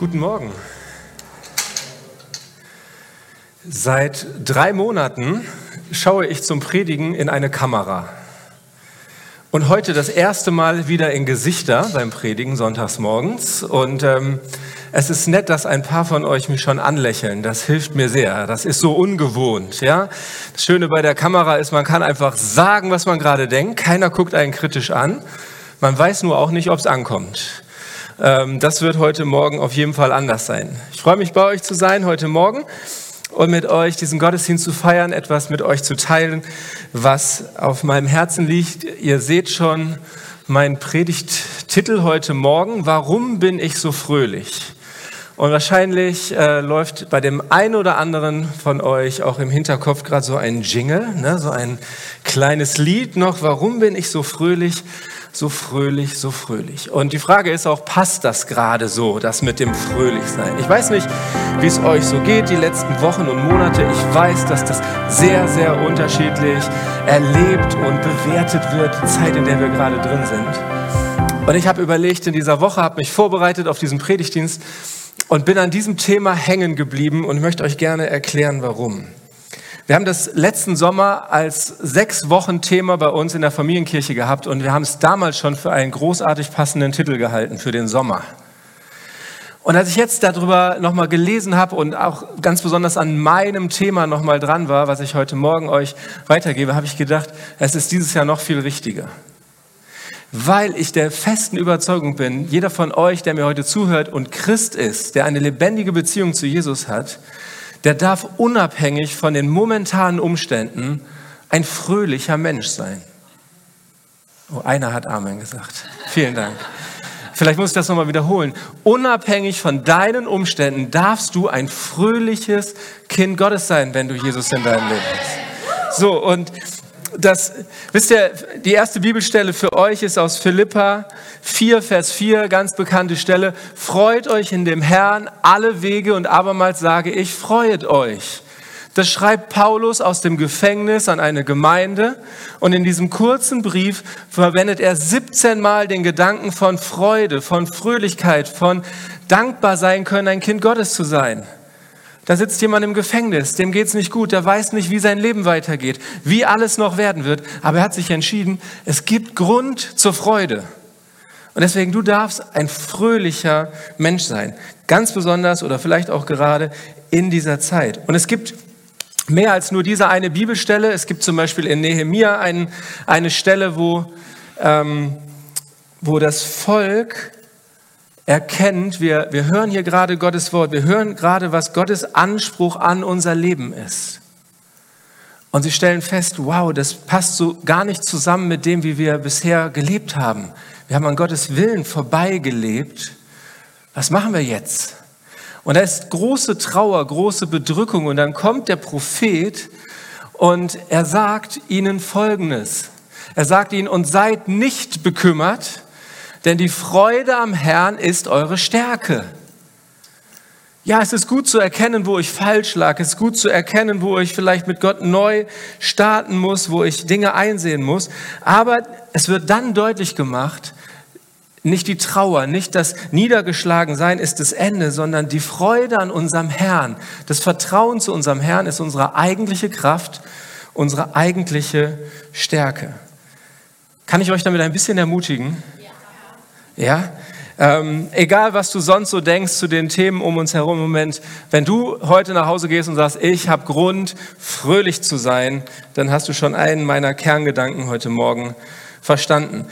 Guten Morgen. Seit drei Monaten schaue ich zum Predigen in eine Kamera. Und heute das erste Mal wieder in Gesichter beim Predigen sonntags morgens. Und ähm, es ist nett, dass ein paar von euch mich schon anlächeln. Das hilft mir sehr. Das ist so ungewohnt. Ja? Das Schöne bei der Kamera ist, man kann einfach sagen, was man gerade denkt. Keiner guckt einen kritisch an. Man weiß nur auch nicht, ob es ankommt. Ähm, das wird heute Morgen auf jeden Fall anders sein. Ich freue mich, bei euch zu sein heute Morgen und mit euch diesen Gottesdienst zu feiern, etwas mit euch zu teilen, was auf meinem Herzen liegt. Ihr seht schon meinen Predigttitel heute Morgen, Warum bin ich so fröhlich? Und wahrscheinlich äh, läuft bei dem einen oder anderen von euch auch im Hinterkopf gerade so ein Jingle, ne? so ein kleines Lied noch. Warum bin ich so fröhlich? So fröhlich, so fröhlich. Und die Frage ist auch, passt das gerade so, das mit dem Fröhlichsein? Ich weiß nicht, wie es euch so geht die letzten Wochen und Monate. Ich weiß, dass das sehr, sehr unterschiedlich erlebt und bewertet wird, die Zeit, in der wir gerade drin sind. Und ich habe überlegt in dieser Woche, habe mich vorbereitet auf diesen Predigtdienst und bin an diesem Thema hängen geblieben und möchte euch gerne erklären, warum. Wir haben das letzten Sommer als sechs Wochen Thema bei uns in der Familienkirche gehabt und wir haben es damals schon für einen großartig passenden Titel gehalten für den Sommer. Und als ich jetzt darüber nochmal gelesen habe und auch ganz besonders an meinem Thema nochmal dran war, was ich heute Morgen euch weitergebe, habe ich gedacht, es ist dieses Jahr noch viel richtiger. Weil ich der festen Überzeugung bin, jeder von euch, der mir heute zuhört und Christ ist, der eine lebendige Beziehung zu Jesus hat, der darf unabhängig von den momentanen Umständen ein fröhlicher Mensch sein. Oh, einer hat Amen gesagt. Vielen Dank. Vielleicht muss ich das nochmal wiederholen. Unabhängig von deinen Umständen darfst du ein fröhliches Kind Gottes sein, wenn du Jesus in deinem Leben hast. So, und das, wisst ihr, die erste Bibelstelle für euch ist aus Philippa 4, Vers 4, ganz bekannte Stelle. Freut euch in dem Herrn alle Wege und abermals sage ich, freut euch. Das schreibt Paulus aus dem Gefängnis an eine Gemeinde und in diesem kurzen Brief verwendet er 17 Mal den Gedanken von Freude, von Fröhlichkeit, von dankbar sein können, ein Kind Gottes zu sein. Da sitzt jemand im Gefängnis, dem geht's nicht gut, der weiß nicht, wie sein Leben weitergeht, wie alles noch werden wird, aber er hat sich entschieden, es gibt Grund zur Freude. Und deswegen, du darfst ein fröhlicher Mensch sein, ganz besonders oder vielleicht auch gerade in dieser Zeit. Und es gibt mehr als nur diese eine Bibelstelle. Es gibt zum Beispiel in Nehemia ein, eine Stelle, wo, ähm, wo das Volk erkennt, wir, wir hören hier gerade Gottes Wort, wir hören gerade, was Gottes Anspruch an unser Leben ist. Und sie stellen fest, wow, das passt so gar nicht zusammen mit dem, wie wir bisher gelebt haben. Wir haben an Gottes Willen vorbeigelebt. Was machen wir jetzt? Und da ist große Trauer, große Bedrückung. Und dann kommt der Prophet und er sagt ihnen Folgendes. Er sagt ihnen, und seid nicht bekümmert, denn die Freude am Herrn ist eure Stärke. Ja, es ist gut zu erkennen, wo ich falsch lag. Es ist gut zu erkennen, wo ich vielleicht mit Gott neu starten muss, wo ich Dinge einsehen muss. Aber es wird dann deutlich gemacht, nicht die Trauer, nicht das Niedergeschlagensein ist das Ende, sondern die Freude an unserem Herrn, das Vertrauen zu unserem Herrn ist unsere eigentliche Kraft, unsere eigentliche Stärke. Kann ich euch damit ein bisschen ermutigen? Ja? Ähm, egal, was du sonst so denkst zu den Themen um uns herum im Moment, wenn du heute nach Hause gehst und sagst, ich habe Grund, fröhlich zu sein, dann hast du schon einen meiner Kerngedanken heute Morgen verstanden.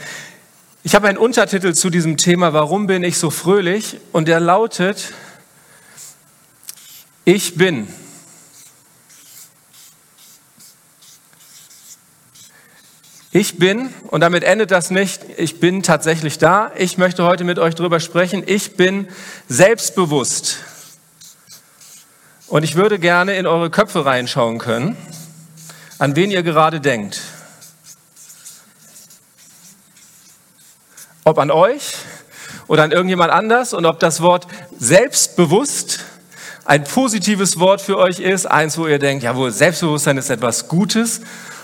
Ich habe einen Untertitel zu diesem Thema, warum bin ich so fröhlich? Und der lautet, ich bin. Ich bin, und damit endet das nicht, ich bin tatsächlich da. Ich möchte heute mit euch darüber sprechen. Ich bin selbstbewusst. Und ich würde gerne in eure Köpfe reinschauen können, an wen ihr gerade denkt. Ob an euch oder an irgendjemand anders und ob das Wort selbstbewusst ein positives Wort für euch ist, eins, wo ihr denkt, jawohl, Selbstbewusstsein ist etwas Gutes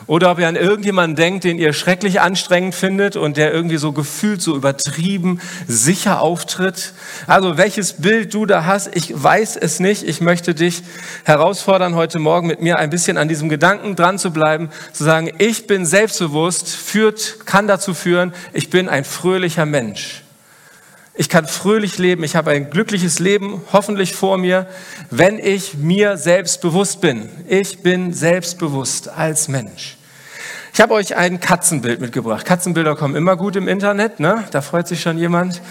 oder ob ihr an irgendjemanden denkt, den ihr schrecklich anstrengend findet und der irgendwie so gefühlt so übertrieben sicher auftritt. Also welches Bild du da hast, ich weiß es nicht. Ich möchte dich herausfordern, heute Morgen mit mir ein bisschen an diesem Gedanken dran zu bleiben, zu sagen, ich bin selbstbewusst, führt, kann dazu führen, ich bin ein fröhlicher Mensch. Ich kann fröhlich leben, ich habe ein glückliches Leben hoffentlich vor mir, wenn ich mir selbst bewusst bin. Ich bin selbstbewusst als Mensch. Ich habe euch ein Katzenbild mitgebracht. Katzenbilder kommen immer gut im Internet, ne? da freut sich schon jemand.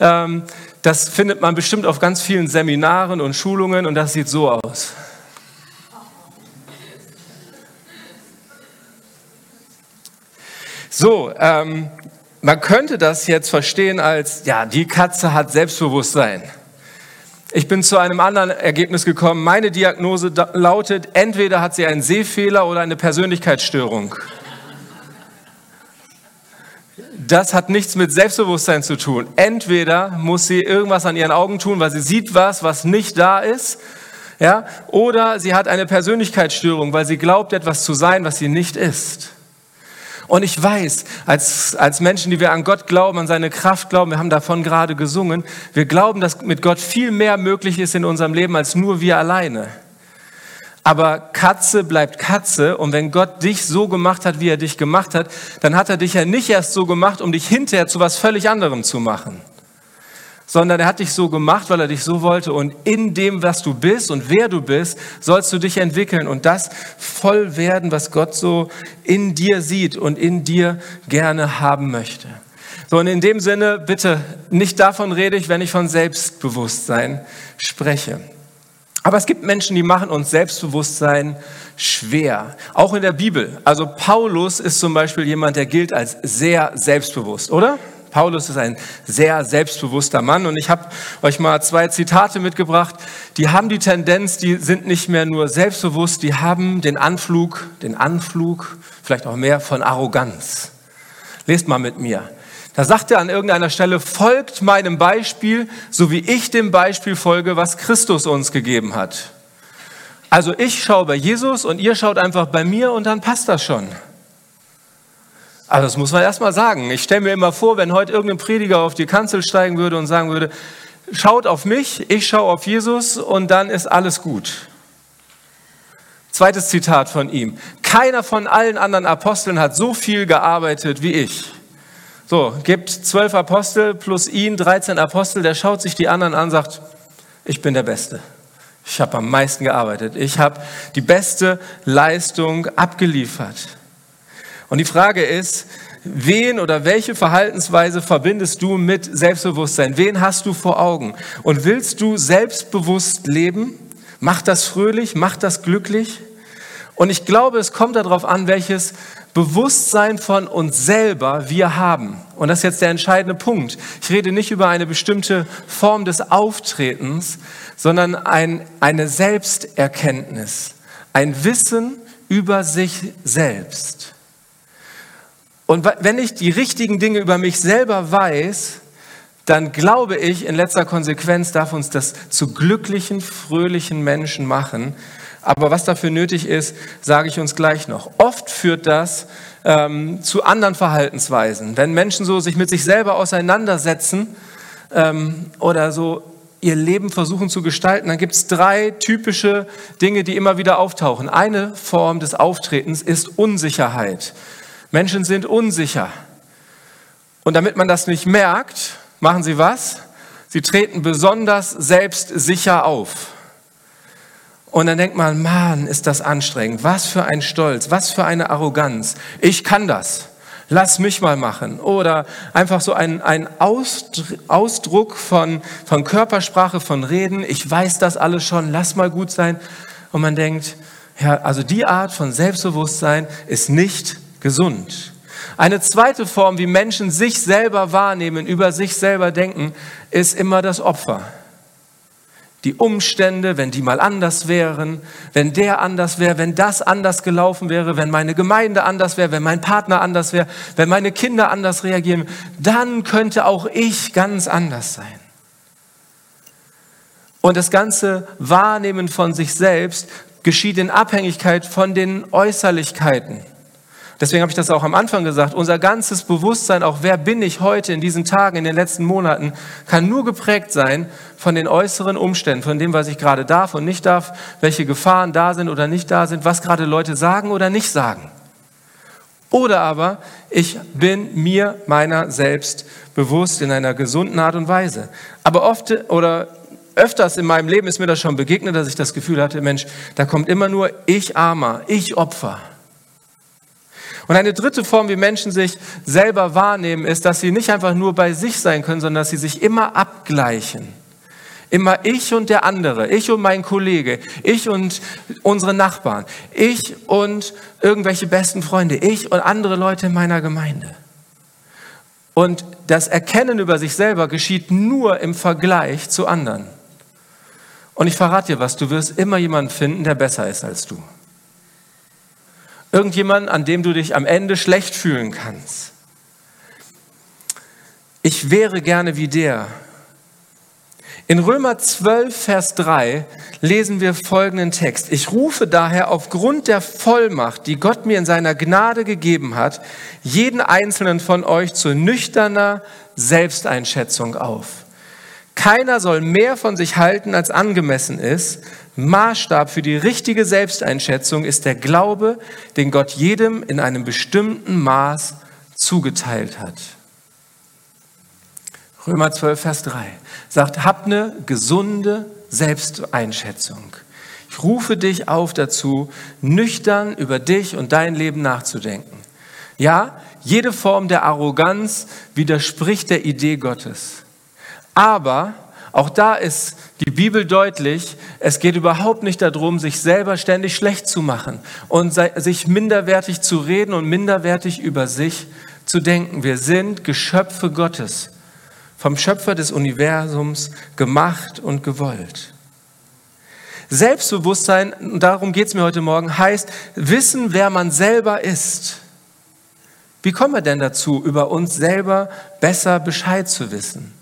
Ähm, das findet man bestimmt auf ganz vielen Seminaren und Schulungen und das sieht so aus. So, ähm, man könnte das jetzt verstehen als, ja, die Katze hat Selbstbewusstsein. Ich bin zu einem anderen Ergebnis gekommen. Meine Diagnose lautet, entweder hat sie einen Sehfehler oder eine Persönlichkeitsstörung. Das hat nichts mit Selbstbewusstsein zu tun. Entweder muss sie irgendwas an ihren Augen tun, weil sie sieht was, was nicht da ist, ja, oder sie hat eine Persönlichkeitsstörung, weil sie glaubt, etwas zu sein, was sie nicht ist. Und ich weiß, als, als Menschen, die wir an Gott glauben, an seine Kraft glauben, wir haben davon gerade gesungen, wir glauben, dass mit Gott viel mehr möglich ist in unserem Leben als nur wir alleine. Aber Katze bleibt Katze und wenn Gott dich so gemacht hat, wie er dich gemacht hat, dann hat er dich ja nicht erst so gemacht, um dich hinterher zu was völlig anderem zu machen sondern er hat dich so gemacht, weil er dich so wollte. Und in dem, was du bist und wer du bist, sollst du dich entwickeln und das voll werden, was Gott so in dir sieht und in dir gerne haben möchte. So, und in dem Sinne, bitte, nicht davon rede ich, wenn ich von Selbstbewusstsein spreche. Aber es gibt Menschen, die machen uns Selbstbewusstsein schwer. Auch in der Bibel. Also Paulus ist zum Beispiel jemand, der gilt als sehr selbstbewusst, oder? Paulus ist ein sehr selbstbewusster Mann und ich habe euch mal zwei Zitate mitgebracht, die haben die Tendenz, die sind nicht mehr nur selbstbewusst, die haben den Anflug, den Anflug, vielleicht auch mehr von Arroganz. Lest mal mit mir. Da sagt er an irgendeiner Stelle, folgt meinem Beispiel, so wie ich dem Beispiel folge, was Christus uns gegeben hat. Also ich schaue bei Jesus und ihr schaut einfach bei mir und dann passt das schon. Also das muss man erst mal sagen. Ich stelle mir immer vor, wenn heute irgendein Prediger auf die Kanzel steigen würde und sagen würde, schaut auf mich, ich schaue auf Jesus und dann ist alles gut. Zweites Zitat von ihm. Keiner von allen anderen Aposteln hat so viel gearbeitet wie ich. So, gibt zwölf Apostel plus ihn, 13 Apostel, der schaut sich die anderen an, sagt, ich bin der Beste. Ich habe am meisten gearbeitet. Ich habe die beste Leistung abgeliefert. Und die Frage ist, wen oder welche Verhaltensweise verbindest du mit Selbstbewusstsein? Wen hast du vor Augen? Und willst du selbstbewusst leben? Macht das fröhlich? Macht das glücklich? Und ich glaube, es kommt darauf an, welches Bewusstsein von uns selber wir haben. Und das ist jetzt der entscheidende Punkt. Ich rede nicht über eine bestimmte Form des Auftretens, sondern ein, eine Selbsterkenntnis, ein Wissen über sich selbst. Und wenn ich die richtigen Dinge über mich selber weiß, dann glaube ich, in letzter Konsequenz darf uns das zu glücklichen, fröhlichen Menschen machen. Aber was dafür nötig ist, sage ich uns gleich noch. Oft führt das ähm, zu anderen Verhaltensweisen. Wenn Menschen so sich mit sich selber auseinandersetzen ähm, oder so ihr Leben versuchen zu gestalten, dann gibt es drei typische Dinge, die immer wieder auftauchen. Eine Form des Auftretens ist Unsicherheit. Menschen sind unsicher. Und damit man das nicht merkt, machen sie was? Sie treten besonders selbstsicher auf. Und dann denkt man, Mann, ist das anstrengend. Was für ein Stolz, was für eine Arroganz. Ich kann das. Lass mich mal machen. Oder einfach so ein, ein Ausdruck von, von Körpersprache, von Reden. Ich weiß das alles schon. Lass mal gut sein. Und man denkt, ja, also die Art von Selbstbewusstsein ist nicht gesund. Eine zweite Form, wie Menschen sich selber wahrnehmen, über sich selber denken, ist immer das Opfer. Die Umstände, wenn die mal anders wären, wenn der anders wäre, wenn das anders gelaufen wäre, wenn meine Gemeinde anders wäre, wenn mein Partner anders wäre, wenn meine Kinder anders reagieren, dann könnte auch ich ganz anders sein. Und das ganze Wahrnehmen von sich selbst geschieht in Abhängigkeit von den Äußerlichkeiten Deswegen habe ich das auch am Anfang gesagt. Unser ganzes Bewusstsein, auch wer bin ich heute in diesen Tagen, in den letzten Monaten, kann nur geprägt sein von den äußeren Umständen, von dem, was ich gerade darf und nicht darf, welche Gefahren da sind oder nicht da sind, was gerade Leute sagen oder nicht sagen. Oder aber ich bin mir meiner selbst bewusst in einer gesunden Art und Weise. Aber oft oder öfters in meinem Leben ist mir das schon begegnet, dass ich das Gefühl hatte, Mensch, da kommt immer nur ich Armer, ich Opfer. Und eine dritte Form, wie Menschen sich selber wahrnehmen, ist, dass sie nicht einfach nur bei sich sein können, sondern dass sie sich immer abgleichen. Immer ich und der andere, ich und mein Kollege, ich und unsere Nachbarn, ich und irgendwelche besten Freunde, ich und andere Leute in meiner Gemeinde. Und das Erkennen über sich selber geschieht nur im Vergleich zu anderen. Und ich verrate dir was, du wirst immer jemanden finden, der besser ist als du. Irgendjemand, an dem du dich am Ende schlecht fühlen kannst. Ich wäre gerne wie der. In Römer 12, Vers 3 lesen wir folgenden Text. Ich rufe daher aufgrund der Vollmacht, die Gott mir in seiner Gnade gegeben hat, jeden einzelnen von euch zu nüchterner Selbsteinschätzung auf. Keiner soll mehr von sich halten, als angemessen ist. Maßstab für die richtige Selbsteinschätzung ist der Glaube, den Gott jedem in einem bestimmten Maß zugeteilt hat. Römer 12, Vers 3 sagt, hab eine gesunde Selbsteinschätzung. Ich rufe dich auf dazu, nüchtern über dich und dein Leben nachzudenken. Ja, jede Form der Arroganz widerspricht der Idee Gottes. Aber auch da ist die Bibel deutlich, es geht überhaupt nicht darum, sich selber ständig schlecht zu machen und sich minderwertig zu reden und minderwertig über sich zu denken. Wir sind Geschöpfe Gottes, vom Schöpfer des Universums gemacht und gewollt. Selbstbewusstsein, darum geht es mir heute Morgen, heißt wissen, wer man selber ist. Wie kommen wir denn dazu, über uns selber besser Bescheid zu wissen?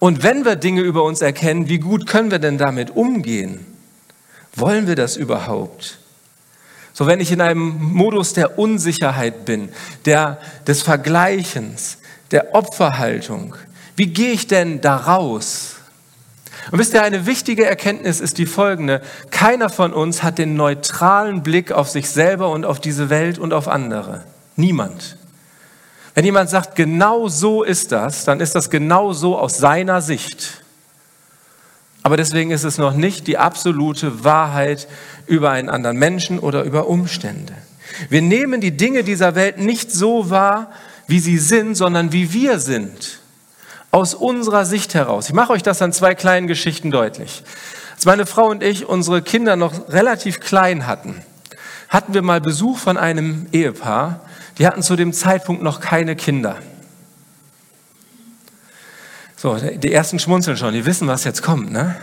Und wenn wir Dinge über uns erkennen, wie gut können wir denn damit umgehen? Wollen wir das überhaupt? So, wenn ich in einem Modus der Unsicherheit bin, der, des Vergleichens, der Opferhaltung, wie gehe ich denn da raus? Und wisst ihr, eine wichtige Erkenntnis ist die folgende. Keiner von uns hat den neutralen Blick auf sich selber und auf diese Welt und auf andere. Niemand. Wenn jemand sagt, genau so ist das, dann ist das genau so aus seiner Sicht. Aber deswegen ist es noch nicht die absolute Wahrheit über einen anderen Menschen oder über Umstände. Wir nehmen die Dinge dieser Welt nicht so wahr, wie sie sind, sondern wie wir sind. Aus unserer Sicht heraus. Ich mache euch das an zwei kleinen Geschichten deutlich. Als meine Frau und ich unsere Kinder noch relativ klein hatten, hatten wir mal Besuch von einem Ehepaar, die hatten zu dem Zeitpunkt noch keine Kinder. So, die ersten schmunzeln schon, die wissen, was jetzt kommt. Ne?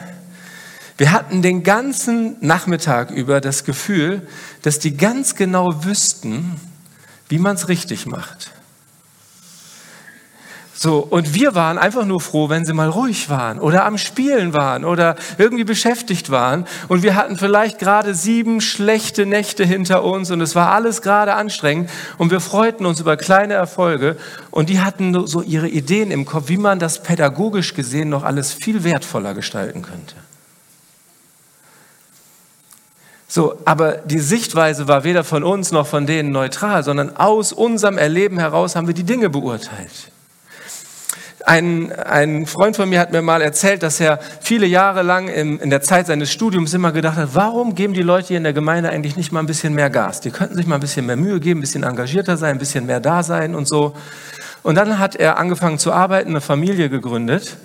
Wir hatten den ganzen Nachmittag über das Gefühl, dass die ganz genau wüssten, wie man es richtig macht. So, und wir waren einfach nur froh, wenn sie mal ruhig waren oder am Spielen waren oder irgendwie beschäftigt waren. Und wir hatten vielleicht gerade sieben schlechte Nächte hinter uns und es war alles gerade anstrengend und wir freuten uns über kleine Erfolge und die hatten so ihre Ideen im Kopf, wie man das pädagogisch gesehen noch alles viel wertvoller gestalten könnte. So, aber die Sichtweise war weder von uns noch von denen neutral, sondern aus unserem Erleben heraus haben wir die Dinge beurteilt. Ein, ein Freund von mir hat mir mal erzählt, dass er viele Jahre lang in, in der Zeit seines Studiums immer gedacht hat, warum geben die Leute hier in der Gemeinde eigentlich nicht mal ein bisschen mehr Gas? Die könnten sich mal ein bisschen mehr Mühe geben, ein bisschen engagierter sein, ein bisschen mehr da sein und so. Und dann hat er angefangen zu arbeiten, eine Familie gegründet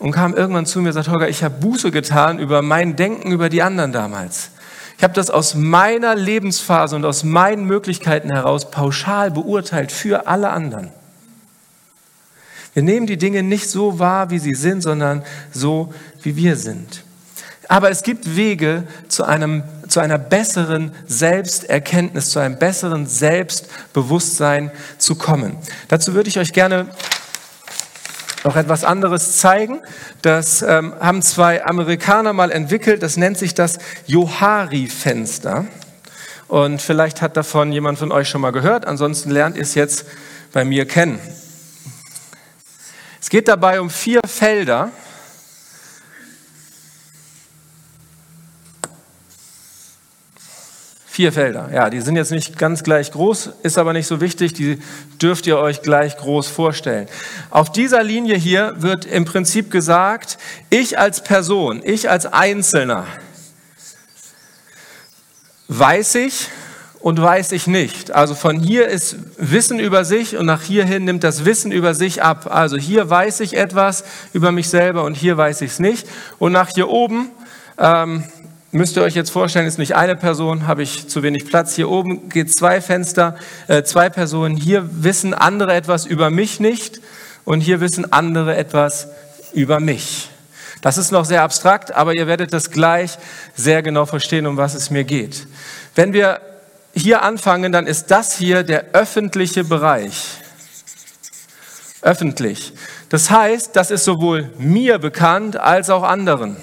und kam irgendwann zu mir und sagt, Holger, ich habe Buße getan über mein Denken über die anderen damals. Ich habe das aus meiner Lebensphase und aus meinen Möglichkeiten heraus pauschal beurteilt für alle anderen. Wir nehmen die Dinge nicht so wahr, wie sie sind, sondern so, wie wir sind. Aber es gibt Wege zu, einem, zu einer besseren Selbsterkenntnis, zu einem besseren Selbstbewusstsein zu kommen. Dazu würde ich euch gerne noch etwas anderes zeigen. Das ähm, haben zwei Amerikaner mal entwickelt. Das nennt sich das Johari-Fenster. Und vielleicht hat davon jemand von euch schon mal gehört. Ansonsten lernt ihr es jetzt bei mir kennen. Es geht dabei um vier Felder. Vier Felder. Ja, die sind jetzt nicht ganz gleich groß, ist aber nicht so wichtig. Die dürft ihr euch gleich groß vorstellen. Auf dieser Linie hier wird im Prinzip gesagt, ich als Person, ich als Einzelner, weiß ich und weiß ich nicht. Also von hier ist Wissen über sich und nach hierhin nimmt das Wissen über sich ab. Also hier weiß ich etwas über mich selber und hier weiß ich es nicht. Und nach hier oben ähm, müsst ihr euch jetzt vorstellen, ist nicht eine Person, habe ich zu wenig Platz. Hier oben geht zwei Fenster, äh, zwei Personen. Hier wissen andere etwas über mich nicht und hier wissen andere etwas über mich. Das ist noch sehr abstrakt, aber ihr werdet das gleich sehr genau verstehen, um was es mir geht. Wenn wir hier anfangen, dann ist das hier der öffentliche Bereich. Öffentlich. Das heißt, das ist sowohl mir bekannt als auch anderen.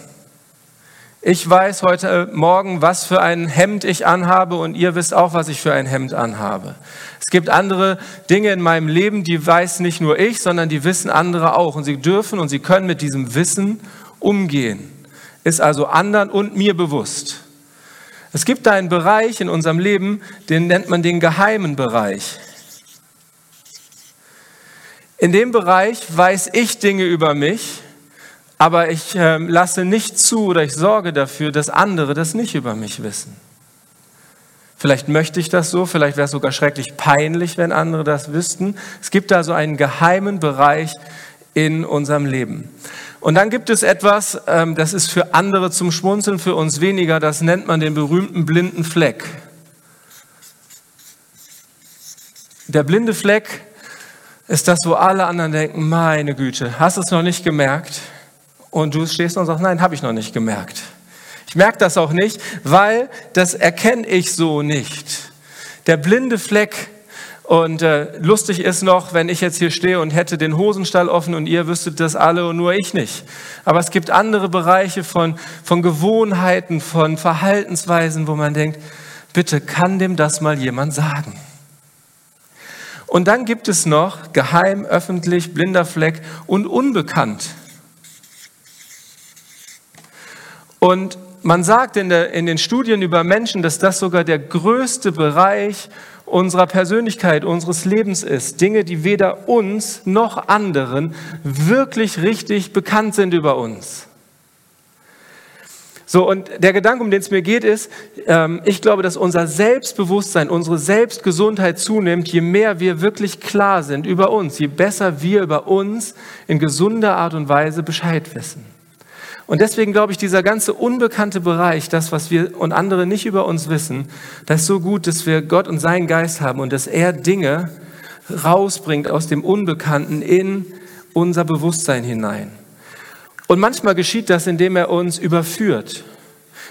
Ich weiß heute Morgen, was für ein Hemd ich anhabe und ihr wisst auch, was ich für ein Hemd anhabe. Es gibt andere Dinge in meinem Leben, die weiß nicht nur ich, sondern die wissen andere auch. Und sie dürfen und sie können mit diesem Wissen umgehen. Ist also anderen und mir bewusst. Es gibt da einen Bereich in unserem Leben, den nennt man den geheimen Bereich. In dem Bereich weiß ich Dinge über mich, aber ich äh, lasse nicht zu oder ich sorge dafür, dass andere das nicht über mich wissen. Vielleicht möchte ich das so, vielleicht wäre es sogar schrecklich peinlich, wenn andere das wüssten. Es gibt da so einen geheimen Bereich in unserem Leben. Und dann gibt es etwas, ähm, das ist für andere zum Schmunzeln, für uns weniger, das nennt man den berühmten blinden Fleck. Der blinde Fleck ist das, wo alle anderen denken, meine Güte, hast du es noch nicht gemerkt? Und du stehst und sagst, nein, habe ich noch nicht gemerkt. Ich merke das auch nicht, weil das erkenne ich so nicht. Der blinde Fleck und äh, lustig ist noch, wenn ich jetzt hier stehe und hätte den Hosenstall offen und ihr wüsstet das alle und nur ich nicht. Aber es gibt andere Bereiche von, von Gewohnheiten, von Verhaltensweisen, wo man denkt, bitte kann dem das mal jemand sagen. Und dann gibt es noch geheim, öffentlich, blinder Fleck und unbekannt. Und man sagt in, der, in den Studien über Menschen, dass das sogar der größte Bereich unserer Persönlichkeit, unseres Lebens ist. Dinge, die weder uns noch anderen wirklich richtig bekannt sind über uns. So, und der Gedanke, um den es mir geht, ist, ähm, ich glaube, dass unser Selbstbewusstsein, unsere Selbstgesundheit zunimmt, je mehr wir wirklich klar sind über uns, je besser wir über uns in gesunder Art und Weise Bescheid wissen. Und deswegen glaube ich, dieser ganze unbekannte Bereich, das, was wir und andere nicht über uns wissen, das ist so gut, dass wir Gott und seinen Geist haben und dass er Dinge rausbringt aus dem Unbekannten in unser Bewusstsein hinein. Und manchmal geschieht das, indem er uns überführt,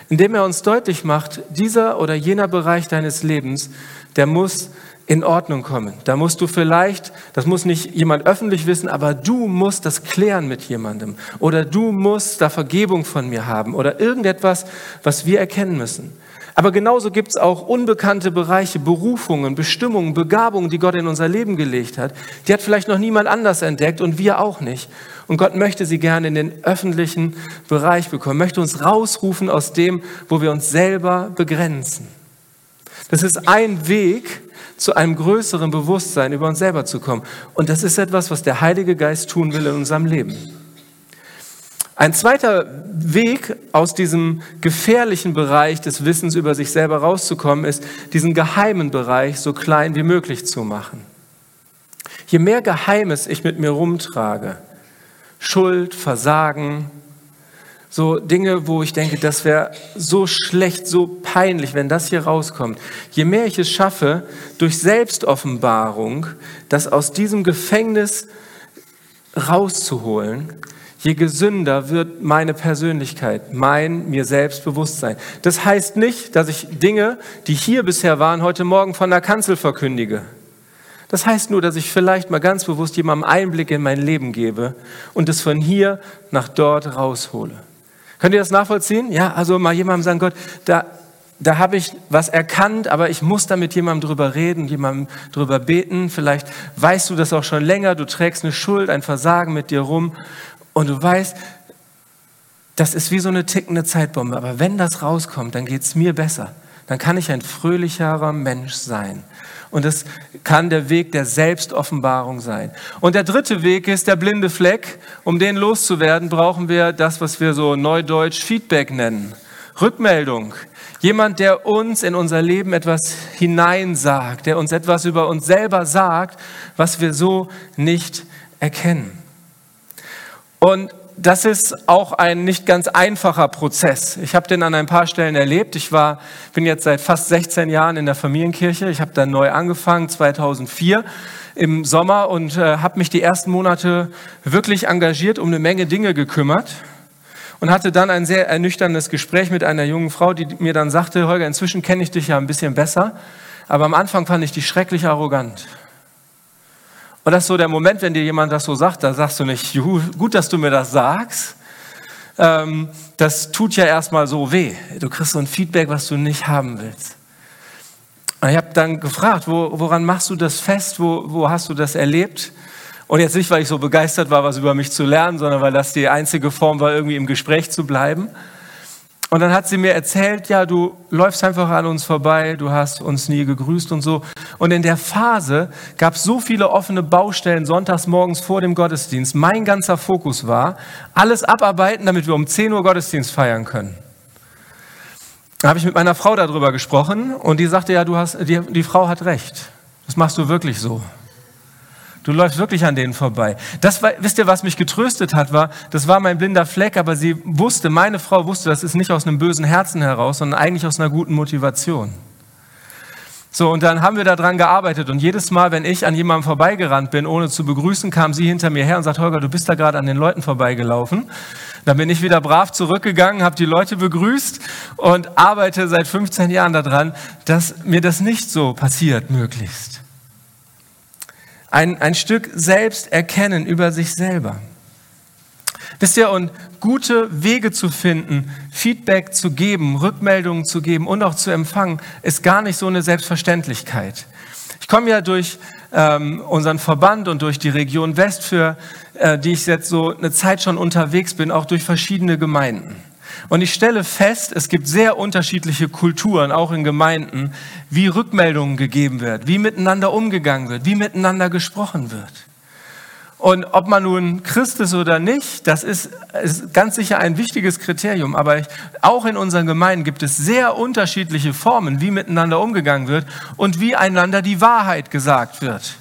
indem er uns deutlich macht, dieser oder jener Bereich deines Lebens, der muss in Ordnung kommen. Da musst du vielleicht, das muss nicht jemand öffentlich wissen, aber du musst das klären mit jemandem. Oder du musst da Vergebung von mir haben. Oder irgendetwas, was wir erkennen müssen. Aber genauso gibt es auch unbekannte Bereiche, Berufungen, Bestimmungen, Begabungen, die Gott in unser Leben gelegt hat. Die hat vielleicht noch niemand anders entdeckt und wir auch nicht. Und Gott möchte sie gerne in den öffentlichen Bereich bekommen, möchte uns rausrufen aus dem, wo wir uns selber begrenzen. Das ist ein Weg, zu einem größeren Bewusstsein über uns selber zu kommen. Und das ist etwas, was der Heilige Geist tun will in unserem Leben. Ein zweiter Weg aus diesem gefährlichen Bereich des Wissens über sich selber rauszukommen, ist, diesen geheimen Bereich so klein wie möglich zu machen. Je mehr Geheimes ich mit mir rumtrage, Schuld, Versagen, so Dinge, wo ich denke, das wäre so schlecht, so peinlich, wenn das hier rauskommt. Je mehr ich es schaffe, durch Selbstoffenbarung, das aus diesem Gefängnis rauszuholen, je gesünder wird meine Persönlichkeit, mein mir Selbstbewusstsein. Das heißt nicht, dass ich Dinge, die hier bisher waren, heute Morgen von der Kanzel verkündige. Das heißt nur, dass ich vielleicht mal ganz bewusst jemandem Einblick in mein Leben gebe und es von hier nach dort raushole. Könnt ihr das nachvollziehen? Ja, also mal jemandem sagen, Gott, da, da habe ich was erkannt, aber ich muss da mit jemandem drüber reden, jemandem drüber beten. Vielleicht weißt du das auch schon länger, du trägst eine Schuld, ein Versagen mit dir rum und du weißt, das ist wie so eine tickende Zeitbombe. Aber wenn das rauskommt, dann geht es mir besser. Dann kann ich ein fröhlicherer Mensch sein. Und das kann der Weg der Selbstoffenbarung sein. Und der dritte Weg ist der blinde Fleck. Um den loszuwerden, brauchen wir das, was wir so neudeutsch Feedback nennen. Rückmeldung. Jemand, der uns in unser Leben etwas hineinsagt, der uns etwas über uns selber sagt, was wir so nicht erkennen. Und das ist auch ein nicht ganz einfacher Prozess. Ich habe den an ein paar Stellen erlebt. Ich war, bin jetzt seit fast 16 Jahren in der Familienkirche. Ich habe dann neu angefangen, 2004 im Sommer und äh, habe mich die ersten Monate wirklich engagiert, um eine Menge Dinge gekümmert und hatte dann ein sehr ernüchterndes Gespräch mit einer jungen Frau, die mir dann sagte, Holger, inzwischen kenne ich dich ja ein bisschen besser, aber am Anfang fand ich dich schrecklich arrogant. Und das ist so der Moment, wenn dir jemand das so sagt, da sagst du nicht, juhu, gut, dass du mir das sagst. Ähm, das tut ja erstmal so weh. Du kriegst so ein Feedback, was du nicht haben willst. Und ich habe dann gefragt, wo, woran machst du das fest? Wo, wo hast du das erlebt? Und jetzt nicht, weil ich so begeistert war, was über mich zu lernen, sondern weil das die einzige Form war, irgendwie im Gespräch zu bleiben. Und dann hat sie mir erzählt, ja, du läufst einfach an uns vorbei, du hast uns nie gegrüßt und so. Und in der Phase gab es so viele offene Baustellen sonntags morgens vor dem Gottesdienst. Mein ganzer Fokus war, alles abarbeiten, damit wir um 10 Uhr Gottesdienst feiern können. Da habe ich mit meiner Frau darüber gesprochen und die sagte, ja, du hast, die, die Frau hat recht. Das machst du wirklich so. Du läufst wirklich an denen vorbei. Das war, wisst ihr, was mich getröstet hat, war, das war mein blinder Fleck, aber sie wusste, meine Frau wusste, das ist nicht aus einem bösen Herzen heraus, sondern eigentlich aus einer guten Motivation. So, und dann haben wir daran gearbeitet und jedes Mal, wenn ich an jemandem vorbeigerannt bin, ohne zu begrüßen, kam sie hinter mir her und sagt, Holger, du bist da gerade an den Leuten vorbeigelaufen. Dann bin ich wieder brav zurückgegangen, habe die Leute begrüßt und arbeite seit 15 Jahren daran, dass mir das nicht so passiert, möglichst ein, ein Stück selbst erkennen über sich selber. Wisst ihr, und gute Wege zu finden, Feedback zu geben, Rückmeldungen zu geben und auch zu empfangen, ist gar nicht so eine Selbstverständlichkeit. Ich komme ja durch ähm, unseren Verband und durch die Region West, für äh, die ich jetzt so eine Zeit schon unterwegs bin, auch durch verschiedene Gemeinden. Und ich stelle fest, es gibt sehr unterschiedliche Kulturen, auch in Gemeinden, wie Rückmeldungen gegeben wird, wie miteinander umgegangen wird, wie miteinander gesprochen wird. Und ob man nun Christ ist oder nicht, das ist, ist ganz sicher ein wichtiges Kriterium. Aber ich, auch in unseren Gemeinden gibt es sehr unterschiedliche Formen, wie miteinander umgegangen wird und wie einander die Wahrheit gesagt wird.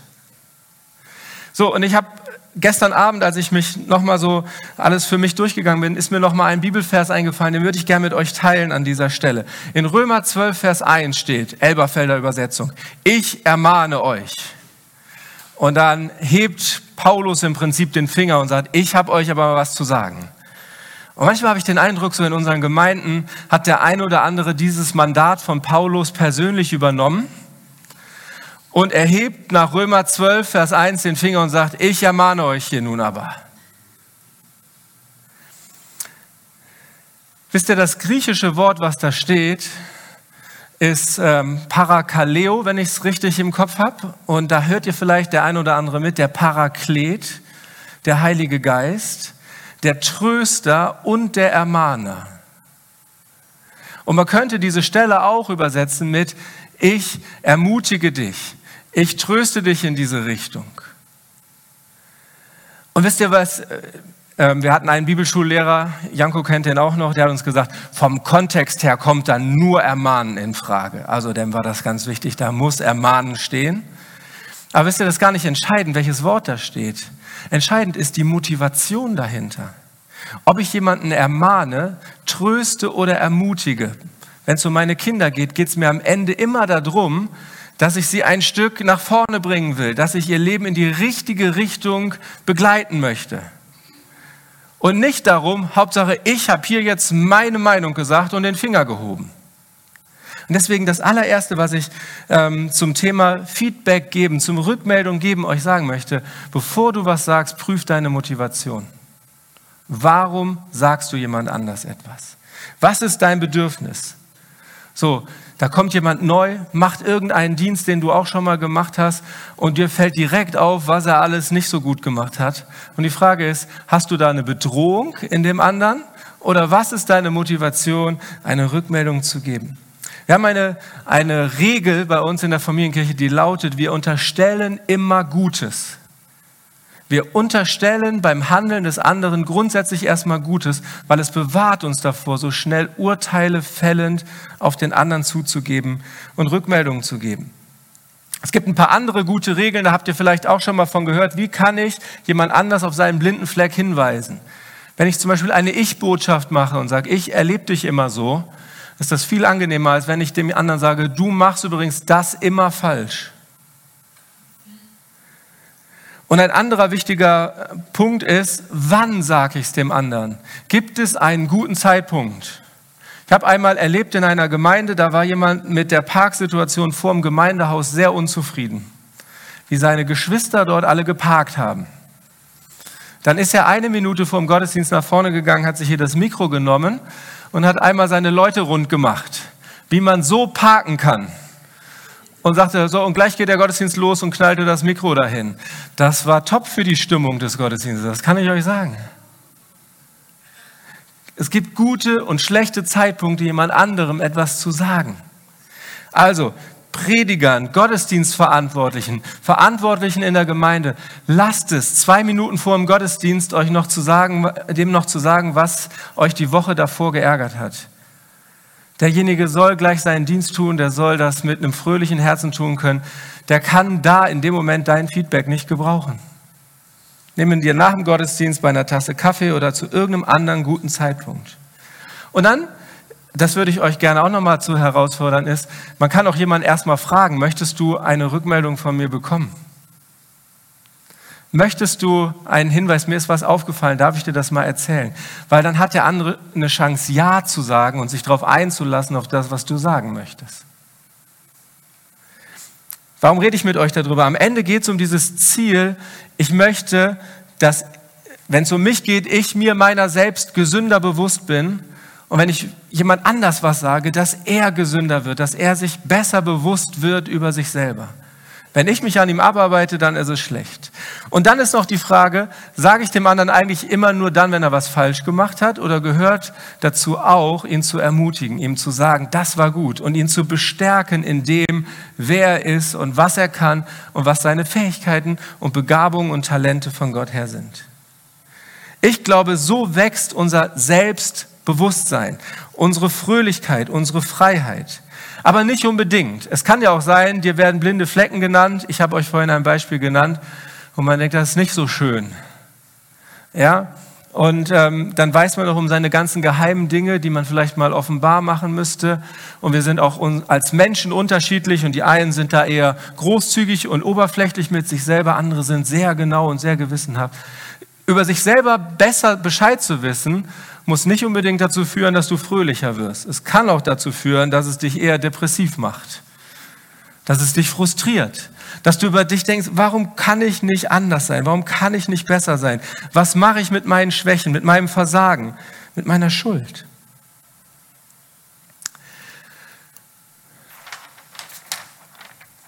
So, und ich habe gestern Abend, als ich mich nochmal so alles für mich durchgegangen bin, ist mir nochmal ein Bibelvers eingefallen, den würde ich gerne mit euch teilen an dieser Stelle. In Römer 12, Vers 1 steht, Elberfelder Übersetzung, ich ermahne euch. Und dann hebt Paulus im Prinzip den Finger und sagt, ich habe euch aber was zu sagen. Und manchmal habe ich den Eindruck, so in unseren Gemeinden hat der eine oder andere dieses Mandat von Paulus persönlich übernommen und erhebt nach Römer 12, Vers 1 den Finger und sagt, ich ermahne euch hier nun aber. Wisst ihr, das griechische Wort, was da steht, ist ähm, Parakaleo, wenn ich es richtig im Kopf habe. Und da hört ihr vielleicht der ein oder andere mit, der Paraklet, der Heilige Geist, der Tröster und der Ermahner. Und man könnte diese Stelle auch übersetzen mit, ich ermutige dich, ich tröste dich in diese Richtung. Und wisst ihr was? Äh, ähm, wir hatten einen Bibelschullehrer, Janko kennt den auch noch, der hat uns gesagt, vom Kontext her kommt dann nur Ermahnen in Frage. Also dem war das ganz wichtig, da muss Ermahnen stehen. Aber wisst ihr, das ist gar nicht entscheidend, welches Wort da steht. Entscheidend ist die Motivation dahinter. Ob ich jemanden ermahne, tröste oder ermutige. Wenn es um meine Kinder geht, geht es mir am Ende immer darum, dass ich sie ein Stück nach vorne bringen will, dass ich ihr Leben in die richtige Richtung begleiten möchte. Und nicht darum, Hauptsache, ich habe hier jetzt meine Meinung gesagt und den Finger gehoben. Und deswegen das allererste, was ich ähm, zum Thema Feedback geben, zum Rückmeldung geben euch sagen möchte, bevor du was sagst, prüf deine Motivation. Warum sagst du jemand anders etwas? Was ist dein Bedürfnis? So, da kommt jemand neu, macht irgendeinen Dienst, den du auch schon mal gemacht hast und dir fällt direkt auf, was er alles nicht so gut gemacht hat. Und die Frage ist, hast du da eine Bedrohung in dem anderen oder was ist deine Motivation, eine Rückmeldung zu geben? Wir haben eine, eine Regel bei uns in der Familienkirche, die lautet, wir unterstellen immer Gutes. Wir unterstellen beim Handeln des anderen grundsätzlich erstmal Gutes, weil es bewahrt uns davor, so schnell Urteile fällend auf den anderen zuzugeben und Rückmeldungen zu geben. Es gibt ein paar andere gute Regeln, da habt ihr vielleicht auch schon mal von gehört. Wie kann ich jemand anders auf seinen blinden Fleck hinweisen? Wenn ich zum Beispiel eine Ich-Botschaft mache und sage, ich erlebe dich immer so, ist das viel angenehmer, als wenn ich dem anderen sage, du machst übrigens das immer falsch. Und ein anderer wichtiger Punkt ist, wann sage ich es dem anderen? Gibt es einen guten Zeitpunkt? Ich habe einmal erlebt in einer Gemeinde, da war jemand mit der Parksituation vor dem Gemeindehaus sehr unzufrieden, wie seine Geschwister dort alle geparkt haben. Dann ist er eine Minute vor dem Gottesdienst nach vorne gegangen, hat sich hier das Mikro genommen und hat einmal seine Leute rund gemacht, wie man so parken kann und sagte, so, und gleich geht der Gottesdienst los und knallte das Mikro dahin. Das war top für die Stimmung des Gottesdienstes, das kann ich euch sagen. Es gibt gute und schlechte Zeitpunkte, jemand anderem etwas zu sagen. Also, Predigern, Gottesdienstverantwortlichen, Verantwortlichen in der Gemeinde, lasst es zwei Minuten vor dem Gottesdienst euch noch zu sagen, dem noch zu sagen, was euch die Woche davor geärgert hat. Derjenige soll gleich seinen Dienst tun, der soll das mit einem fröhlichen Herzen tun können. Der kann da in dem Moment dein Feedback nicht gebrauchen. Nehmen dir nach dem Gottesdienst bei einer Tasse Kaffee oder zu irgendeinem anderen guten Zeitpunkt. Und dann, das würde ich euch gerne auch nochmal zu herausfordern, ist, man kann auch jemanden erstmal fragen, möchtest du eine Rückmeldung von mir bekommen? Möchtest du einen Hinweis, mir ist was aufgefallen, darf ich dir das mal erzählen? Weil dann hat der andere eine Chance, Ja zu sagen und sich darauf einzulassen, auf das, was du sagen möchtest. Warum rede ich mit euch darüber? Am Ende geht es um dieses Ziel, ich möchte, dass, wenn es um mich geht, ich mir meiner selbst gesünder bewusst bin und wenn ich jemand anders was sage, dass er gesünder wird, dass er sich besser bewusst wird über sich selber. Wenn ich mich an ihm abarbeite, dann ist es schlecht. Und dann ist noch die Frage, sage ich dem anderen eigentlich immer nur dann, wenn er was falsch gemacht hat oder gehört dazu auch, ihn zu ermutigen, ihm zu sagen, das war gut und ihn zu bestärken in dem, wer er ist und was er kann und was seine Fähigkeiten und Begabungen und Talente von Gott her sind. Ich glaube, so wächst unser Selbstbewusstsein, unsere Fröhlichkeit, unsere Freiheit. Aber nicht unbedingt. Es kann ja auch sein, dir werden blinde Flecken genannt. Ich habe euch vorhin ein Beispiel genannt, wo man denkt, das ist nicht so schön. Ja, und ähm, dann weiß man auch um seine ganzen geheimen Dinge, die man vielleicht mal offenbar machen müsste. Und wir sind auch als Menschen unterschiedlich und die einen sind da eher großzügig und oberflächlich mit sich selber, andere sind sehr genau und sehr gewissenhaft. Über sich selber besser Bescheid zu wissen muss nicht unbedingt dazu führen, dass du fröhlicher wirst. Es kann auch dazu führen, dass es dich eher depressiv macht, dass es dich frustriert, dass du über dich denkst, warum kann ich nicht anders sein? Warum kann ich nicht besser sein? Was mache ich mit meinen Schwächen, mit meinem Versagen, mit meiner Schuld?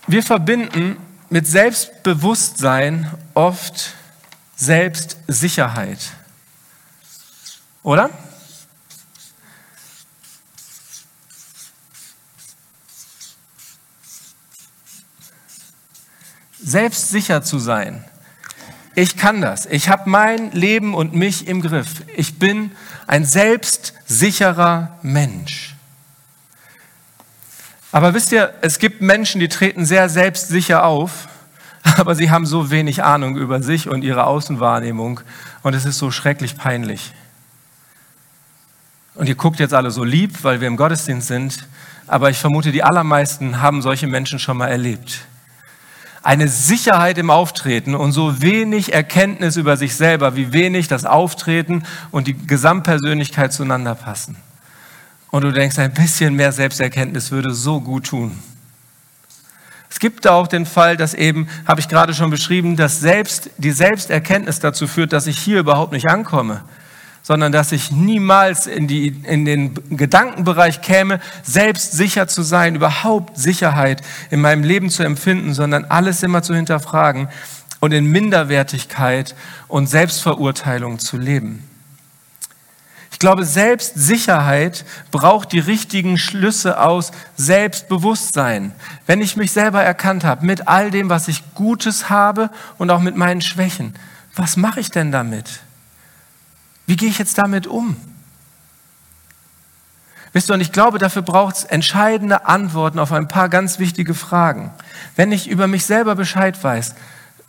Wir verbinden mit Selbstbewusstsein oft Selbstsicherheit. Oder? Selbstsicher zu sein. Ich kann das. Ich habe mein Leben und mich im Griff. Ich bin ein selbstsicherer Mensch. Aber wisst ihr, es gibt Menschen, die treten sehr selbstsicher auf, aber sie haben so wenig Ahnung über sich und ihre Außenwahrnehmung und es ist so schrecklich peinlich. Und ihr guckt jetzt alle so lieb, weil wir im Gottesdienst sind, aber ich vermute, die allermeisten haben solche Menschen schon mal erlebt. Eine Sicherheit im Auftreten und so wenig Erkenntnis über sich selber, wie wenig das Auftreten und die Gesamtpersönlichkeit zueinander passen. Und du denkst, ein bisschen mehr Selbsterkenntnis würde so gut tun. Es gibt da auch den Fall, dass eben, habe ich gerade schon beschrieben, dass selbst die Selbsterkenntnis dazu führt, dass ich hier überhaupt nicht ankomme sondern dass ich niemals in, die, in den Gedankenbereich käme, selbst sicher zu sein, überhaupt Sicherheit in meinem Leben zu empfinden, sondern alles immer zu hinterfragen und in Minderwertigkeit und Selbstverurteilung zu leben. Ich glaube, Selbstsicherheit braucht die richtigen Schlüsse aus Selbstbewusstsein. Wenn ich mich selber erkannt habe, mit all dem, was ich Gutes habe und auch mit meinen Schwächen, was mache ich denn damit? Wie gehe ich jetzt damit um? Wisst ihr, und ich glaube, dafür braucht es entscheidende Antworten auf ein paar ganz wichtige Fragen. Wenn ich über mich selber Bescheid weiß,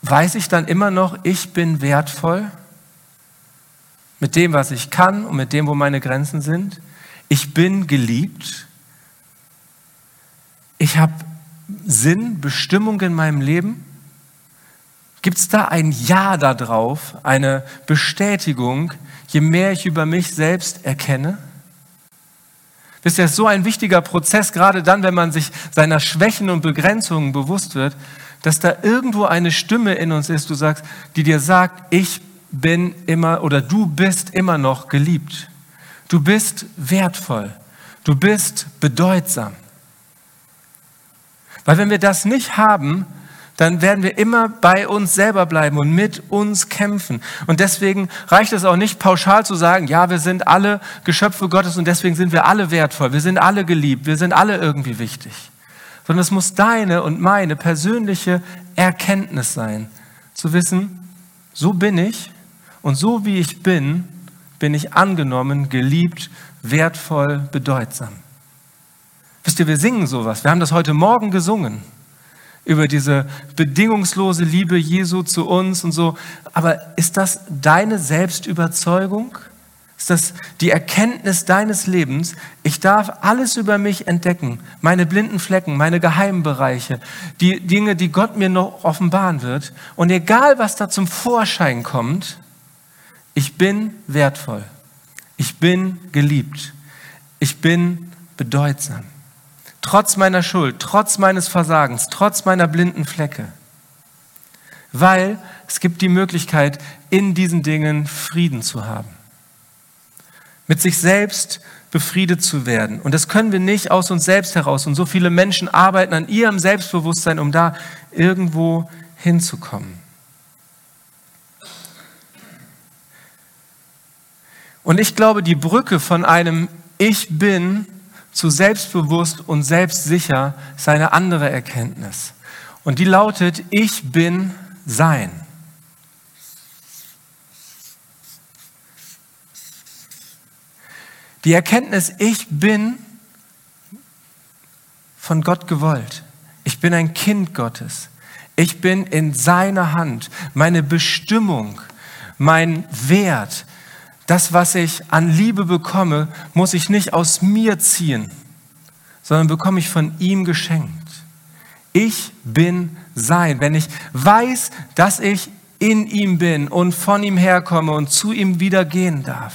weiß ich dann immer noch, ich bin wertvoll mit dem, was ich kann und mit dem, wo meine Grenzen sind. Ich bin geliebt. Ich habe Sinn, Bestimmung in meinem Leben. Gibt es da ein Ja darauf, eine Bestätigung, je mehr ich über mich selbst erkenne? Es ist so ein wichtiger Prozess, gerade dann, wenn man sich seiner Schwächen und Begrenzungen bewusst wird, dass da irgendwo eine Stimme in uns ist, du sagst, die dir sagt, ich bin immer oder du bist immer noch geliebt. Du bist wertvoll. Du bist bedeutsam. Weil wenn wir das nicht haben, dann werden wir immer bei uns selber bleiben und mit uns kämpfen. Und deswegen reicht es auch nicht pauschal zu sagen, ja, wir sind alle Geschöpfe Gottes und deswegen sind wir alle wertvoll, wir sind alle geliebt, wir sind alle irgendwie wichtig. Sondern es muss deine und meine persönliche Erkenntnis sein, zu wissen, so bin ich und so wie ich bin, bin ich angenommen, geliebt, wertvoll, bedeutsam. Wisst ihr, wir singen sowas. Wir haben das heute Morgen gesungen über diese bedingungslose Liebe Jesu zu uns und so. Aber ist das deine Selbstüberzeugung? Ist das die Erkenntnis deines Lebens? Ich darf alles über mich entdecken, meine blinden Flecken, meine geheimen Bereiche, die Dinge, die Gott mir noch offenbaren wird. Und egal, was da zum Vorschein kommt, ich bin wertvoll. Ich bin geliebt. Ich bin bedeutsam trotz meiner Schuld, trotz meines Versagens, trotz meiner blinden Flecke. Weil es gibt die Möglichkeit, in diesen Dingen Frieden zu haben. Mit sich selbst befriedet zu werden. Und das können wir nicht aus uns selbst heraus. Und so viele Menschen arbeiten an ihrem Selbstbewusstsein, um da irgendwo hinzukommen. Und ich glaube, die Brücke von einem Ich bin zu selbstbewusst und selbstsicher ist eine andere Erkenntnis. Und die lautet, ich bin sein. Die Erkenntnis, ich bin von Gott gewollt. Ich bin ein Kind Gottes. Ich bin in seiner Hand. Meine Bestimmung, mein Wert, das, was ich an Liebe bekomme, muss ich nicht aus mir ziehen, sondern bekomme ich von ihm geschenkt. Ich bin sein. Wenn ich weiß, dass ich in ihm bin und von ihm herkomme und zu ihm wieder gehen darf,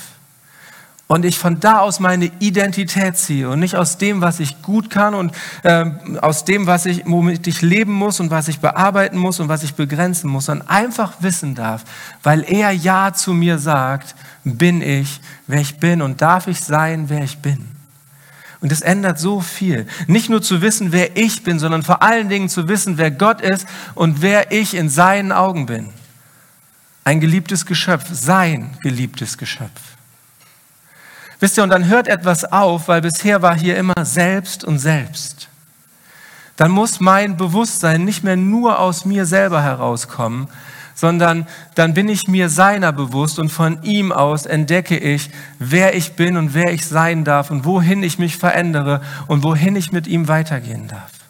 und ich von da aus meine Identität ziehe und nicht aus dem, was ich gut kann und äh, aus dem, was ich, womit ich leben muss und was ich bearbeiten muss und was ich begrenzen muss, sondern einfach wissen darf, weil er Ja zu mir sagt, bin ich, wer ich bin und darf ich sein, wer ich bin. Und es ändert so viel. Nicht nur zu wissen, wer ich bin, sondern vor allen Dingen zu wissen, wer Gott ist und wer ich in seinen Augen bin. Ein geliebtes Geschöpf, sein geliebtes Geschöpf. Wisst ihr, und dann hört etwas auf, weil bisher war hier immer selbst und selbst. Dann muss mein Bewusstsein nicht mehr nur aus mir selber herauskommen, sondern dann bin ich mir seiner bewusst und von ihm aus entdecke ich, wer ich bin und wer ich sein darf und wohin ich mich verändere und wohin ich mit ihm weitergehen darf.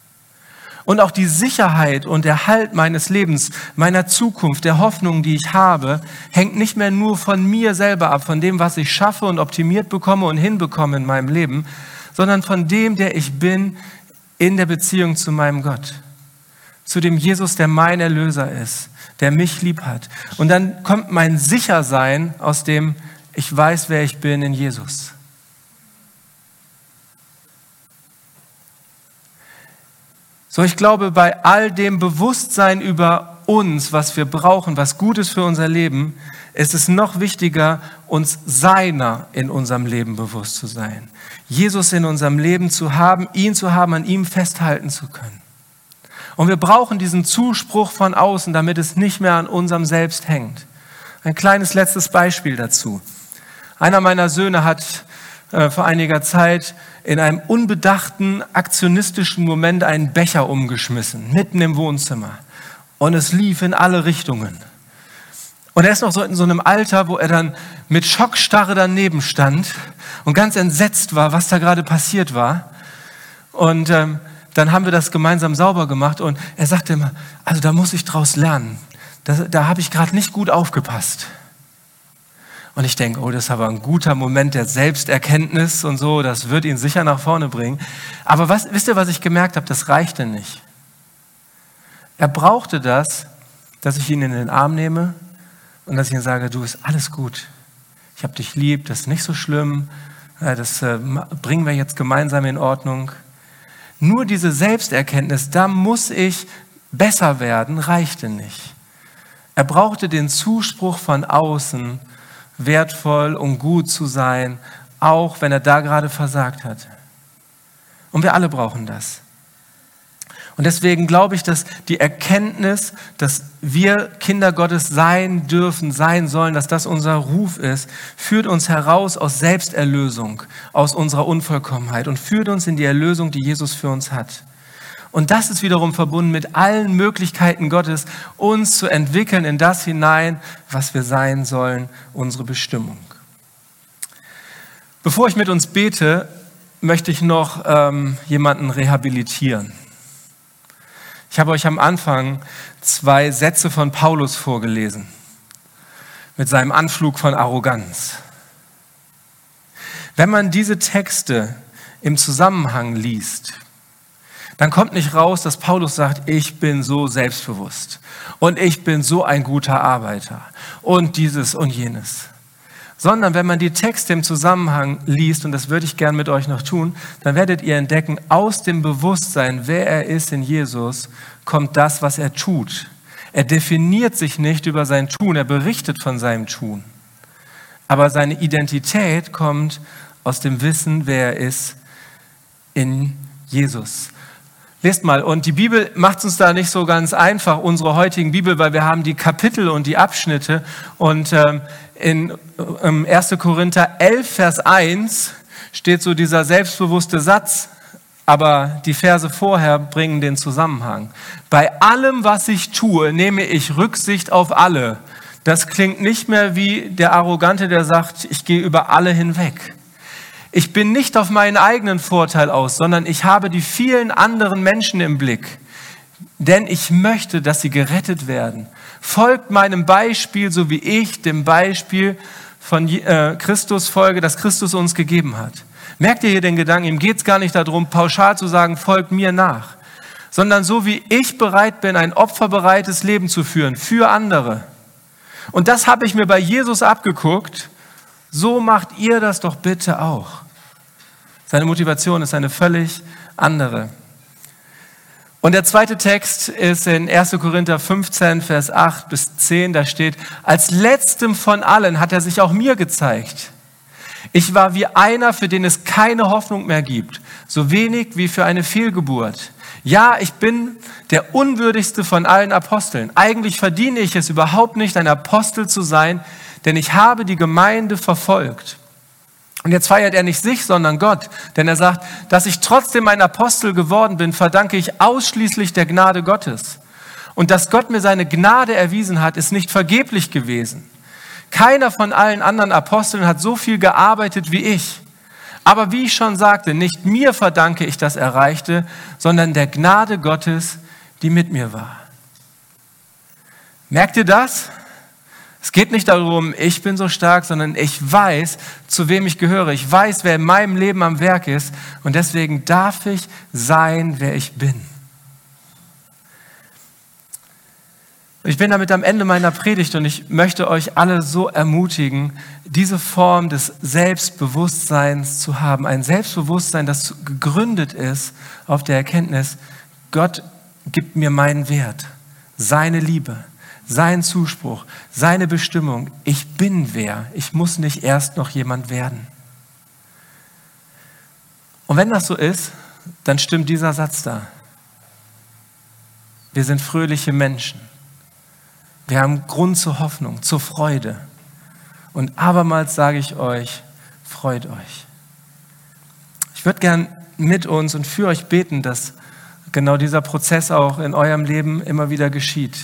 Und auch die Sicherheit und der Halt meines Lebens, meiner Zukunft, der Hoffnung, die ich habe, hängt nicht mehr nur von mir selber ab, von dem, was ich schaffe und optimiert bekomme und hinbekomme in meinem Leben, sondern von dem, der ich bin in der Beziehung zu meinem Gott. Zu dem Jesus, der mein Erlöser ist, der mich lieb hat. Und dann kommt mein Sichersein aus dem, ich weiß, wer ich bin in Jesus. So, ich glaube, bei all dem Bewusstsein über uns, was wir brauchen, was gut ist für unser Leben, ist es noch wichtiger, uns seiner in unserem Leben bewusst zu sein. Jesus in unserem Leben zu haben, ihn zu haben, an ihm festhalten zu können. Und wir brauchen diesen Zuspruch von außen, damit es nicht mehr an unserem Selbst hängt. Ein kleines letztes Beispiel dazu. Einer meiner Söhne hat äh, vor einiger Zeit in einem unbedachten, aktionistischen Moment einen Becher umgeschmissen, mitten im Wohnzimmer. Und es lief in alle Richtungen. Und er ist noch so in so einem Alter, wo er dann mit Schockstarre daneben stand und ganz entsetzt war, was da gerade passiert war. Und ähm, dann haben wir das gemeinsam sauber gemacht und er sagte immer, also da muss ich draus lernen. Da, da habe ich gerade nicht gut aufgepasst. Und ich denke, oh, das ist aber ein guter Moment der Selbsterkenntnis und so, das wird ihn sicher nach vorne bringen. Aber was, wisst ihr, was ich gemerkt habe? Das reichte nicht. Er brauchte das, dass ich ihn in den Arm nehme und dass ich ihm sage, du, ist alles gut. Ich habe dich lieb, das ist nicht so schlimm, das äh, bringen wir jetzt gemeinsam in Ordnung. Nur diese Selbsterkenntnis, da muss ich besser werden, reichte nicht. Er brauchte den Zuspruch von außen, wertvoll und gut zu sein, auch wenn er da gerade versagt hat. Und wir alle brauchen das. Und deswegen glaube ich, dass die Erkenntnis, dass wir Kinder Gottes sein dürfen, sein sollen, dass das unser Ruf ist, führt uns heraus aus Selbsterlösung, aus unserer Unvollkommenheit und führt uns in die Erlösung, die Jesus für uns hat. Und das ist wiederum verbunden mit allen Möglichkeiten Gottes, uns zu entwickeln in das hinein, was wir sein sollen, unsere Bestimmung. Bevor ich mit uns bete, möchte ich noch ähm, jemanden rehabilitieren. Ich habe euch am Anfang zwei Sätze von Paulus vorgelesen mit seinem Anflug von Arroganz. Wenn man diese Texte im Zusammenhang liest, dann kommt nicht raus, dass Paulus sagt, ich bin so selbstbewusst und ich bin so ein guter Arbeiter und dieses und jenes sondern wenn man die Texte im Zusammenhang liest, und das würde ich gern mit euch noch tun, dann werdet ihr entdecken, aus dem Bewusstsein, wer er ist in Jesus, kommt das, was er tut. Er definiert sich nicht über sein Tun, er berichtet von seinem Tun. Aber seine Identität kommt aus dem Wissen, wer er ist in Jesus. Lest mal, und die Bibel macht uns da nicht so ganz einfach, unsere heutigen Bibel, weil wir haben die Kapitel und die Abschnitte. Und ähm, in 1. Korinther 11, Vers 1 steht so dieser selbstbewusste Satz, aber die Verse vorher bringen den Zusammenhang. Bei allem, was ich tue, nehme ich Rücksicht auf alle. Das klingt nicht mehr wie der Arrogante, der sagt, ich gehe über alle hinweg. Ich bin nicht auf meinen eigenen Vorteil aus, sondern ich habe die vielen anderen Menschen im Blick. Denn ich möchte, dass sie gerettet werden folgt meinem Beispiel, so wie ich dem Beispiel von äh, Christus folge, das Christus uns gegeben hat. Merkt ihr hier den Gedanken? Ihm geht es gar nicht darum, pauschal zu sagen, folgt mir nach, sondern so wie ich bereit bin, ein opferbereites Leben zu führen für andere. Und das habe ich mir bei Jesus abgeguckt. So macht ihr das doch bitte auch. Seine Motivation ist eine völlig andere. Und der zweite Text ist in 1. Korinther 15, Vers 8 bis 10. Da steht, als letztem von allen hat er sich auch mir gezeigt. Ich war wie einer, für den es keine Hoffnung mehr gibt, so wenig wie für eine Fehlgeburt. Ja, ich bin der unwürdigste von allen Aposteln. Eigentlich verdiene ich es überhaupt nicht, ein Apostel zu sein, denn ich habe die Gemeinde verfolgt. Und jetzt feiert er nicht sich, sondern Gott, denn er sagt, dass ich trotzdem ein Apostel geworden bin, verdanke ich ausschließlich der Gnade Gottes. Und dass Gott mir seine Gnade erwiesen hat, ist nicht vergeblich gewesen. Keiner von allen anderen Aposteln hat so viel gearbeitet wie ich. Aber wie ich schon sagte, nicht mir verdanke ich das Erreichte, sondern der Gnade Gottes, die mit mir war. Merkt ihr das? Es geht nicht darum, ich bin so stark, sondern ich weiß, zu wem ich gehöre. Ich weiß, wer in meinem Leben am Werk ist. Und deswegen darf ich sein, wer ich bin. Ich bin damit am Ende meiner Predigt und ich möchte euch alle so ermutigen, diese Form des Selbstbewusstseins zu haben. Ein Selbstbewusstsein, das gegründet ist auf der Erkenntnis, Gott gibt mir meinen Wert, seine Liebe sein Zuspruch, seine Bestimmung. Ich bin wer. Ich muss nicht erst noch jemand werden. Und wenn das so ist, dann stimmt dieser Satz da. Wir sind fröhliche Menschen. Wir haben Grund zur Hoffnung, zur Freude. Und abermals sage ich euch, freut euch. Ich würde gern mit uns und für euch beten, dass genau dieser Prozess auch in eurem Leben immer wieder geschieht.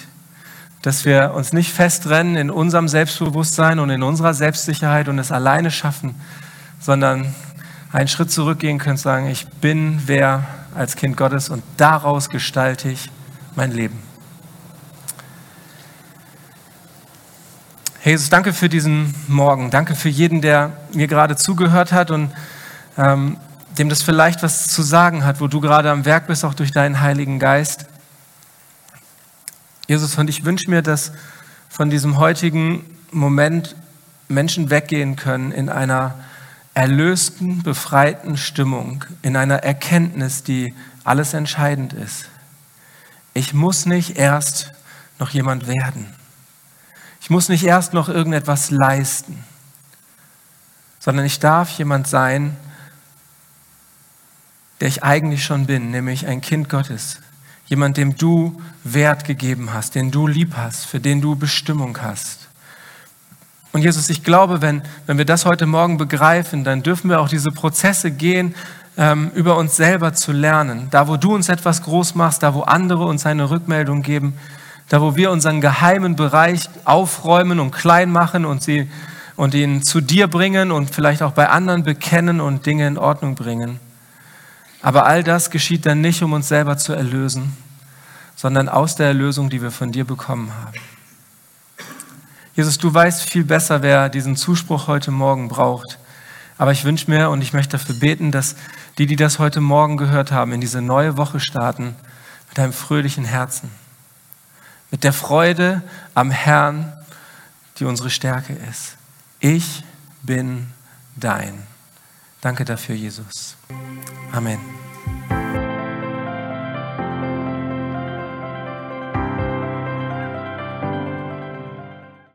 Dass wir uns nicht festrennen in unserem Selbstbewusstsein und in unserer Selbstsicherheit und es alleine schaffen, sondern einen Schritt zurückgehen können und sagen, ich bin wer als Kind Gottes und daraus gestalte ich mein Leben. Jesus, danke für diesen Morgen. Danke für jeden, der mir gerade zugehört hat und ähm, dem das vielleicht was zu sagen hat, wo du gerade am Werk bist, auch durch deinen Heiligen Geist. Jesus, und ich wünsche mir, dass von diesem heutigen Moment Menschen weggehen können in einer erlösten, befreiten Stimmung, in einer Erkenntnis, die alles entscheidend ist. Ich muss nicht erst noch jemand werden. Ich muss nicht erst noch irgendetwas leisten, sondern ich darf jemand sein, der ich eigentlich schon bin, nämlich ein Kind Gottes. Jemand, dem du Wert gegeben hast, den du lieb hast, für den du Bestimmung hast. Und Jesus, ich glaube, wenn, wenn wir das heute Morgen begreifen, dann dürfen wir auch diese Prozesse gehen, ähm, über uns selber zu lernen. Da, wo du uns etwas groß machst, da, wo andere uns eine Rückmeldung geben, da, wo wir unseren geheimen Bereich aufräumen und klein machen und, sie, und ihn zu dir bringen und vielleicht auch bei anderen bekennen und Dinge in Ordnung bringen. Aber all das geschieht dann nicht, um uns selber zu erlösen, sondern aus der Erlösung, die wir von dir bekommen haben. Jesus, du weißt viel besser, wer diesen Zuspruch heute Morgen braucht. Aber ich wünsche mir und ich möchte dafür beten, dass die, die das heute Morgen gehört haben, in diese neue Woche starten mit einem fröhlichen Herzen. Mit der Freude am Herrn, die unsere Stärke ist. Ich bin dein. Danke dafür, Jesus. Amen.